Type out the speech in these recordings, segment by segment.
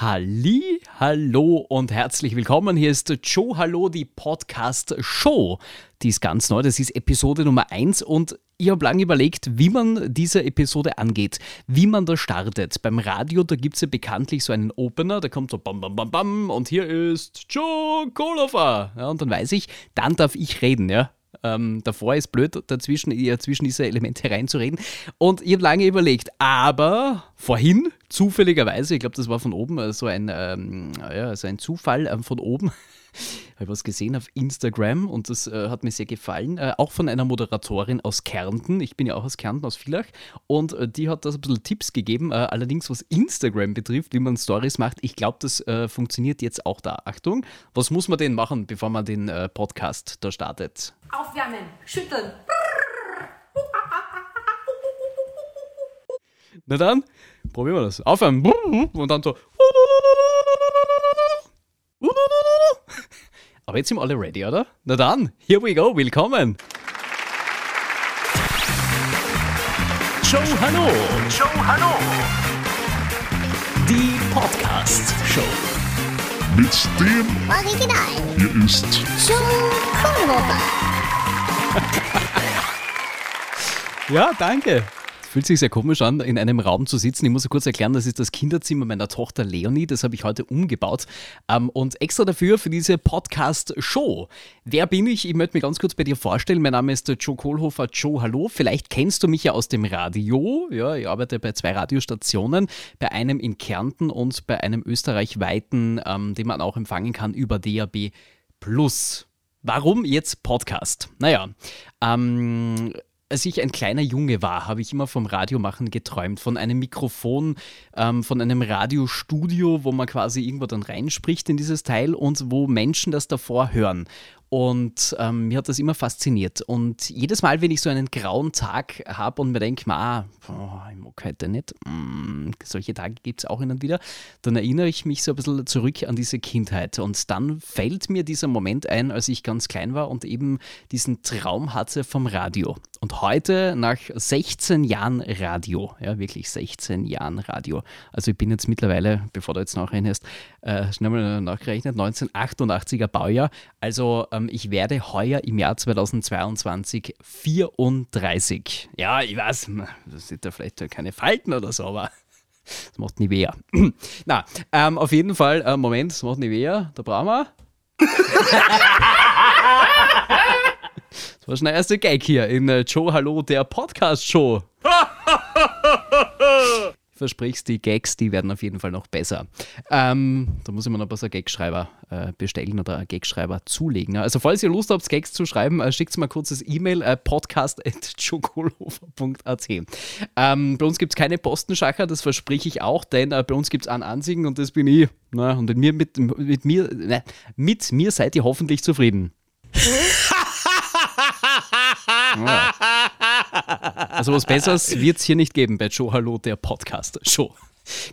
Halli, hallo und herzlich willkommen. Hier ist Joe Hallo, die Podcast Show. Die ist ganz neu, das ist Episode Nummer 1 und ich habe lange überlegt, wie man diese Episode angeht, wie man da startet. Beim Radio, da gibt es ja bekanntlich so einen Opener, der kommt so bam bam bam bam und hier ist Joe Kolofer. Ja, und dann weiß ich, dann darf ich reden, ja. Ähm, davor ist blöd, dazwischen, zwischen diese Elemente reinzureden. Und ich habe lange überlegt, aber vorhin, zufälligerweise, ich glaube, das war von oben äh, so ein, ähm, ja, so ein Zufall ähm, von oben, habe was gesehen auf Instagram und das äh, hat mir sehr gefallen. Äh, auch von einer Moderatorin aus Kärnten. Ich bin ja auch aus Kärnten, aus Villach. Und äh, die hat da ein bisschen Tipps gegeben. Äh, allerdings, was Instagram betrifft, wie man Stories macht. Ich glaube, das äh, funktioniert jetzt auch da. Achtung, was muss man denn machen, bevor man den äh, Podcast da startet? Aufwärmen, schütteln. Na dann, probieren wir das. Aufwärmen. Und dann so. Aber jetzt sind wir alle ready, oder? Na dann, here we go, willkommen. Joe Hallo. Joe, hallo! Die Podcast Show. Mit dem Original. hier ist Joe Kohlhofer. Ja, danke. Fühlt sich sehr komisch an, in einem Raum zu sitzen. Ich muss kurz erklären, das ist das Kinderzimmer meiner Tochter Leonie. Das habe ich heute umgebaut. Ähm, und extra dafür, für diese Podcast-Show. Wer bin ich? Ich möchte mich ganz kurz bei dir vorstellen. Mein Name ist Joe Kohlhofer. Joe, hallo. Vielleicht kennst du mich ja aus dem Radio. Ja, ich arbeite bei zwei Radiostationen. Bei einem in Kärnten und bei einem österreichweiten, ähm, den man auch empfangen kann über DAB Plus. Warum jetzt Podcast? Naja, ähm, als ich ein kleiner Junge war, habe ich immer vom Radiomachen geträumt, von einem Mikrofon, ähm, von einem Radiostudio, wo man quasi irgendwo dann reinspricht in dieses Teil und wo Menschen das davor hören. Und ähm, mir hat das immer fasziniert. Und jedes Mal, wenn ich so einen grauen Tag habe und mir denke, ah, boah, ich mag heute nicht, mm, solche Tage gibt es auch hin und wieder, dann erinnere ich mich so ein bisschen zurück an diese Kindheit. Und dann fällt mir dieser Moment ein, als ich ganz klein war und eben diesen Traum hatte vom Radio. Und heute, nach 16 Jahren Radio, ja, wirklich 16 Jahren Radio, also ich bin jetzt mittlerweile, bevor du jetzt nachrechnest, äh, schnell mal nachgerechnet, 1988er Baujahr, also ähm, ich werde heuer im Jahr 2022 34. Ja, ich weiß, das sind da vielleicht keine Falten oder so, aber das macht nie weh. Na, ähm, auf jeden Fall, äh, Moment, das macht nie weh, da brauchen wir. Das war schon der erste Gag hier in äh, Joe Hallo, der Podcast-Show. Ich versprich's, die Gags, die werden auf jeden Fall noch besser. Ähm, da muss ich mir noch ein paar Gagschreiber äh, bestellen oder einen Gagschreiber zulegen. Also falls ihr Lust habt, Gags zu schreiben, äh, schickt mal kurz das E-Mail äh, podcast.chokolhofer.at. Ähm, bei uns gibt es keine Postenschacher, das verspreche ich auch, denn äh, bei uns gibt es einen Ansiegen und das bin ich. Na, und mit mir, mit, mit, mir, ne, mit mir seid ihr hoffentlich zufrieden. Ja. Also was Besseres wird es hier nicht geben bei Joe Hallo, der Podcast Show.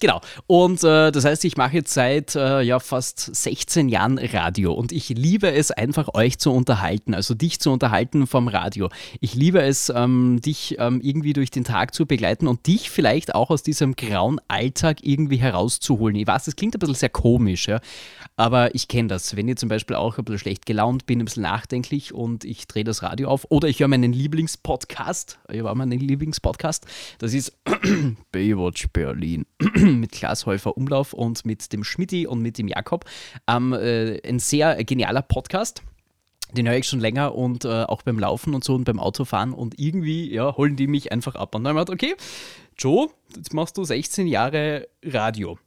Genau. Und äh, das heißt, ich mache jetzt seit äh, ja, fast 16 Jahren Radio und ich liebe es einfach, euch zu unterhalten, also dich zu unterhalten vom Radio. Ich liebe es, ähm, dich ähm, irgendwie durch den Tag zu begleiten und dich vielleicht auch aus diesem grauen Alltag irgendwie herauszuholen. Ich weiß, das klingt ein bisschen sehr komisch, ja, aber ich kenne das. Wenn ich zum Beispiel auch ein bisschen schlecht gelaunt bin, ein bisschen nachdenklich und ich drehe das Radio auf oder ich höre meinen Lieblingspodcast, ich habe meinen Lieblingspodcast, das ist Baywatch Berlin mit Klaas Häufer Umlauf und mit dem Schmidti und mit dem Jakob. Ähm, äh, ein sehr genialer Podcast. Den höre ich schon länger und äh, auch beim Laufen und so und beim Autofahren und irgendwie ja, holen die mich einfach ab. Und dann gedacht, okay, Joe, jetzt machst du 16 Jahre Radio.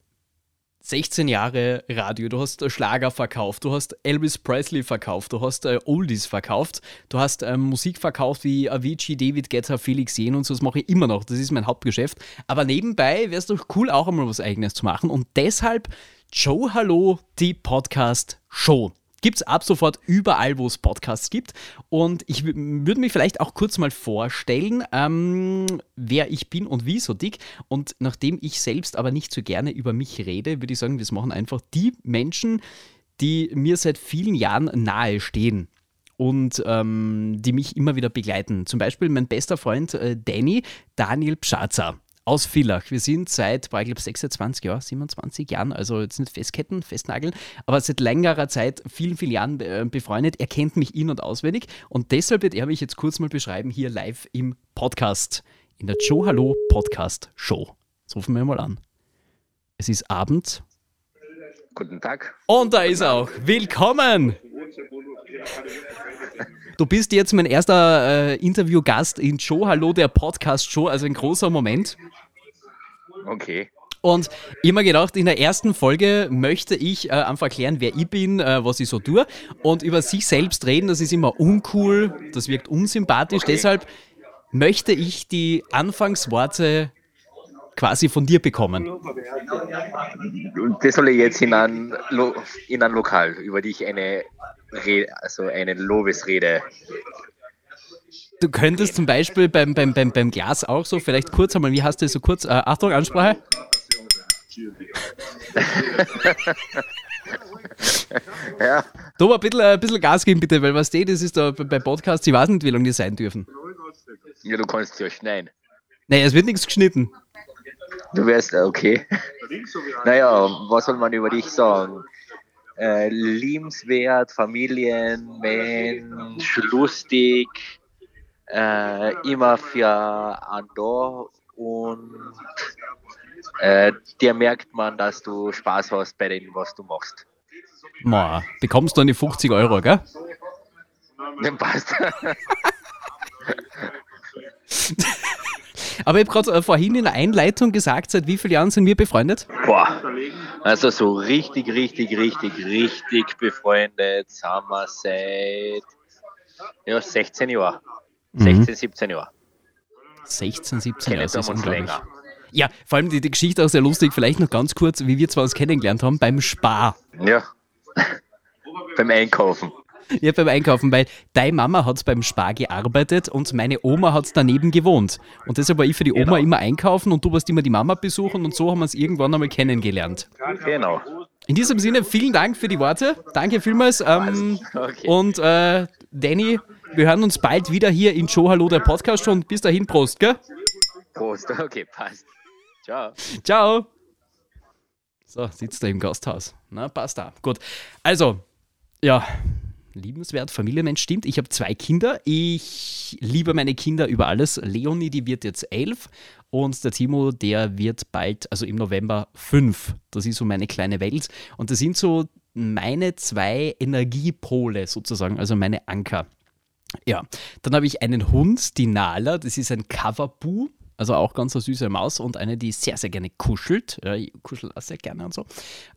16 Jahre Radio, du hast äh, Schlager verkauft, du hast Elvis Presley verkauft, du hast äh, Oldies verkauft, du hast ähm, Musik verkauft wie Avicii, David Guetta, Felix Jen und so, das mache ich immer noch, das ist mein Hauptgeschäft. Aber nebenbei wäre es doch cool, auch einmal was Eigenes zu machen und deshalb Joe Hallo, die Podcast-Show. Gibt es ab sofort überall, wo es Podcasts gibt. Und ich würde mich vielleicht auch kurz mal vorstellen, ähm, wer ich bin und wieso dick. Und nachdem ich selbst aber nicht so gerne über mich rede, würde ich sagen, das machen einfach die Menschen, die mir seit vielen Jahren nahe stehen und ähm, die mich immer wieder begleiten. Zum Beispiel mein bester Freund äh, Danny, Daniel Pschatzer. Aus Villach. Wir sind seit, boah, ich glaube, 26 Jahren, 27 Jahren, also jetzt nicht festketten, festnageln, aber seit längerer Zeit, vielen, vielen Jahren äh, befreundet. Er kennt mich in- und auswendig und deshalb wird er mich jetzt kurz mal beschreiben, hier live im Podcast, in der Joe Hallo Podcast Show. Das rufen wir mal an. Es ist Abend Guten Tag. und da ist er auch. Willkommen! Du bist jetzt mein erster äh, Interviewgast in Joe Hallo, der Podcast-Show, also ein großer Moment. Okay. Und immer gedacht, in der ersten Folge möchte ich äh, einfach erklären, wer ich bin, äh, was ich so tue. Und über sich selbst reden, das ist immer uncool, das wirkt unsympathisch. Okay. Deshalb möchte ich die Anfangsworte quasi von dir bekommen. Und das soll ich jetzt in ein, Lo in ein Lokal, über dich eine, also eine Lobesrede. Du könntest zum Beispiel beim, beim, beim, beim Glas auch so, vielleicht kurz einmal, wie hast du so kurz? Äh, Achtung, Ansprache. Ja, Du aber ein bisschen, äh, ein bisschen Gas geben, bitte, weil was steht, das ist da bei Podcasts, ich weiß nicht, wie lange die sein dürfen. ja du kannst ja schneiden. Naja, es wird nichts geschnitten. Du wärst, äh, okay. Naja, was soll man über dich sagen? Äh, liebenswert, Familienmensch, lustig, äh, immer für einen da und äh, dir merkt man, dass du Spaß hast bei dem, was du machst. Ma, bekommst du eine 50 Euro, gell? Dann passt. Aber ich habe gerade äh, vorhin in der Einleitung gesagt, seit wie vielen Jahren sind wir befreundet? Boah. Also so richtig, richtig, richtig, richtig befreundet sind wir seit ja, 16 Jahren. 16, 17 Jahre. 16, 17 Kennen Jahre, das ist unglaublich. länger. Ja, vor allem die, die Geschichte auch sehr lustig. Vielleicht noch ganz kurz, wie wir zwar uns kennengelernt haben, beim Spar. Ja. Beim Einkaufen. Ja, beim Einkaufen, weil deine Mama hat beim Spar gearbeitet und meine Oma hat daneben gewohnt. Und deshalb war ich für die Oma Genau. immer einkaufen und du warst immer die Mama besuchen und so haben wir uns irgendwann einmal kennengelernt. Genau. In diesem Sinne, vielen Dank für die Worte. Danke vielmals. Ähm, Okay. Und äh, Danny, wir hören uns bald wieder hier in Joe Hallo, der Podcast schon. Bis dahin, Prost, gell? Prost. Okay, passt. Ciao. Ciao. So, sitzt er im Gasthaus. Na, passt da. Gut. Also, ja, liebenswert, Familienmensch stimmt. Ich habe zwei Kinder. Ich liebe meine Kinder über alles. Leonie, die wird jetzt elf und der Timo, der wird bald, also im November, fünf. Das ist so meine kleine Welt. Und das sind so meine zwei Energiepole sozusagen, also meine Anker. Ja, dann habe ich einen Hund, die Nala, das ist ein Coverbu, also auch ganz eine süße Maus und eine, die sehr, sehr gerne kuschelt. Ja, ich kuschel auch sehr gerne und so.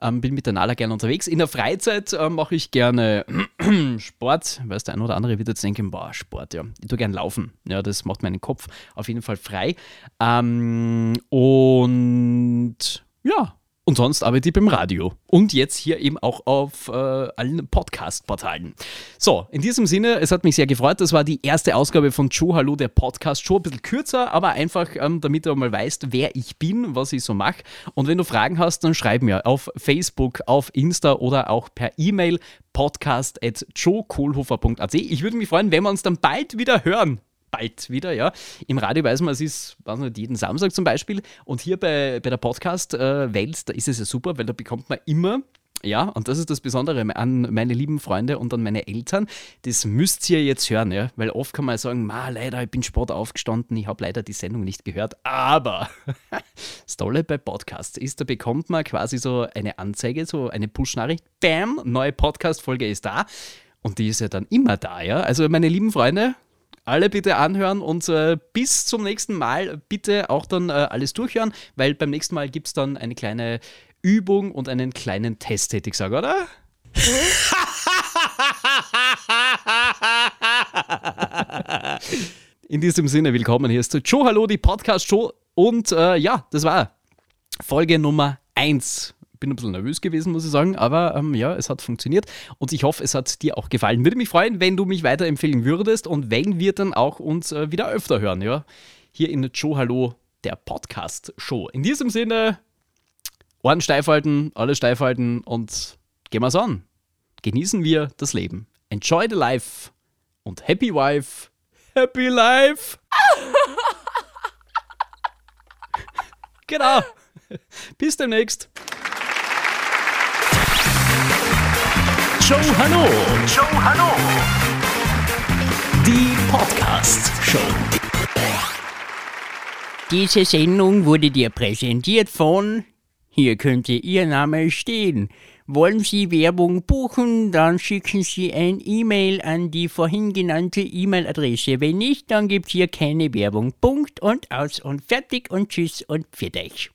Ähm, bin mit der Nala gerne unterwegs. In der Freizeit ähm, mache ich gerne Sport. Weißt der ein oder andere wird jetzt denken, boah, Sport, ja. Ich tue gerne laufen. Ja, das macht meinen Kopf auf jeden Fall frei. Ähm, und ja, und sonst arbeite ich beim Radio. Und jetzt hier eben auch auf äh, allen Podcast-Portalen. So, in diesem Sinne, es hat mich sehr gefreut. Das war die erste Ausgabe von Joe Hallo, der Podcast. Schon ein bisschen kürzer, aber einfach, ähm, damit du mal weißt, wer ich bin, was ich so mache. Und wenn du Fragen hast, dann schreib mir auf Facebook, auf Insta oder auch per E-Mail podcast.joekohlhofer.at. Ich würde mich freuen, wenn wir uns dann bald wieder hören bald wieder, ja. Im Radio weiß man, es ist, weiß nicht, jeden Samstag zum Beispiel. Und hier bei, bei der Podcast-Welt, da ist es ja super, weil da bekommt man immer, ja, und das ist das Besondere an meine lieben Freunde und an meine Eltern, das müsst ihr jetzt hören, ja, weil oft kann man sagen, ma, leider, ich bin Sport aufgestanden, ich habe leider die Sendung nicht gehört, aber das Tolle bei Podcasts ist, da bekommt man quasi so eine Anzeige, so eine Push-Nachricht, bam, neue Podcast-Folge ist da. Und die ist ja dann immer da, ja. Also meine lieben Freunde, alle bitte anhören und äh, bis zum nächsten Mal bitte auch dann äh, alles durchhören, weil beim nächsten Mal gibt es dann eine kleine Übung und einen kleinen Test, hätte ich gesagt, oder? In diesem Sinne, willkommen hier ist Joe Hallo, die Podcast-Show. Und äh, ja, das war Folge Nummer 1. Bin ein bisschen nervös gewesen, muss ich sagen, aber ähm, ja, es hat funktioniert und ich hoffe, es hat dir auch gefallen. Würde mich freuen, wenn du mich weiterempfehlen würdest und wenn wir dann auch uns äh, wieder öfter hören, ja. Hier in Joe Hallo, der Podcast-Show. In diesem Sinne, Ohren steif halten, alle steif halten und gehen wir's an. Genießen wir das Leben. Enjoy the life und happy wife, happy life. Genau. Bis demnächst. Show Hallo, Show Hallo. die Podcast Show. Diese Sendung wurde dir präsentiert von. Hier könnte Ihr Name stehen. Wollen Sie Werbung buchen, dann schicken Sie ein E-Mail an die vorhin genannte E-Mail-Adresse. Wenn nicht, dann gibt's hier keine Werbung. Punkt und aus und fertig und tschüss und für dich.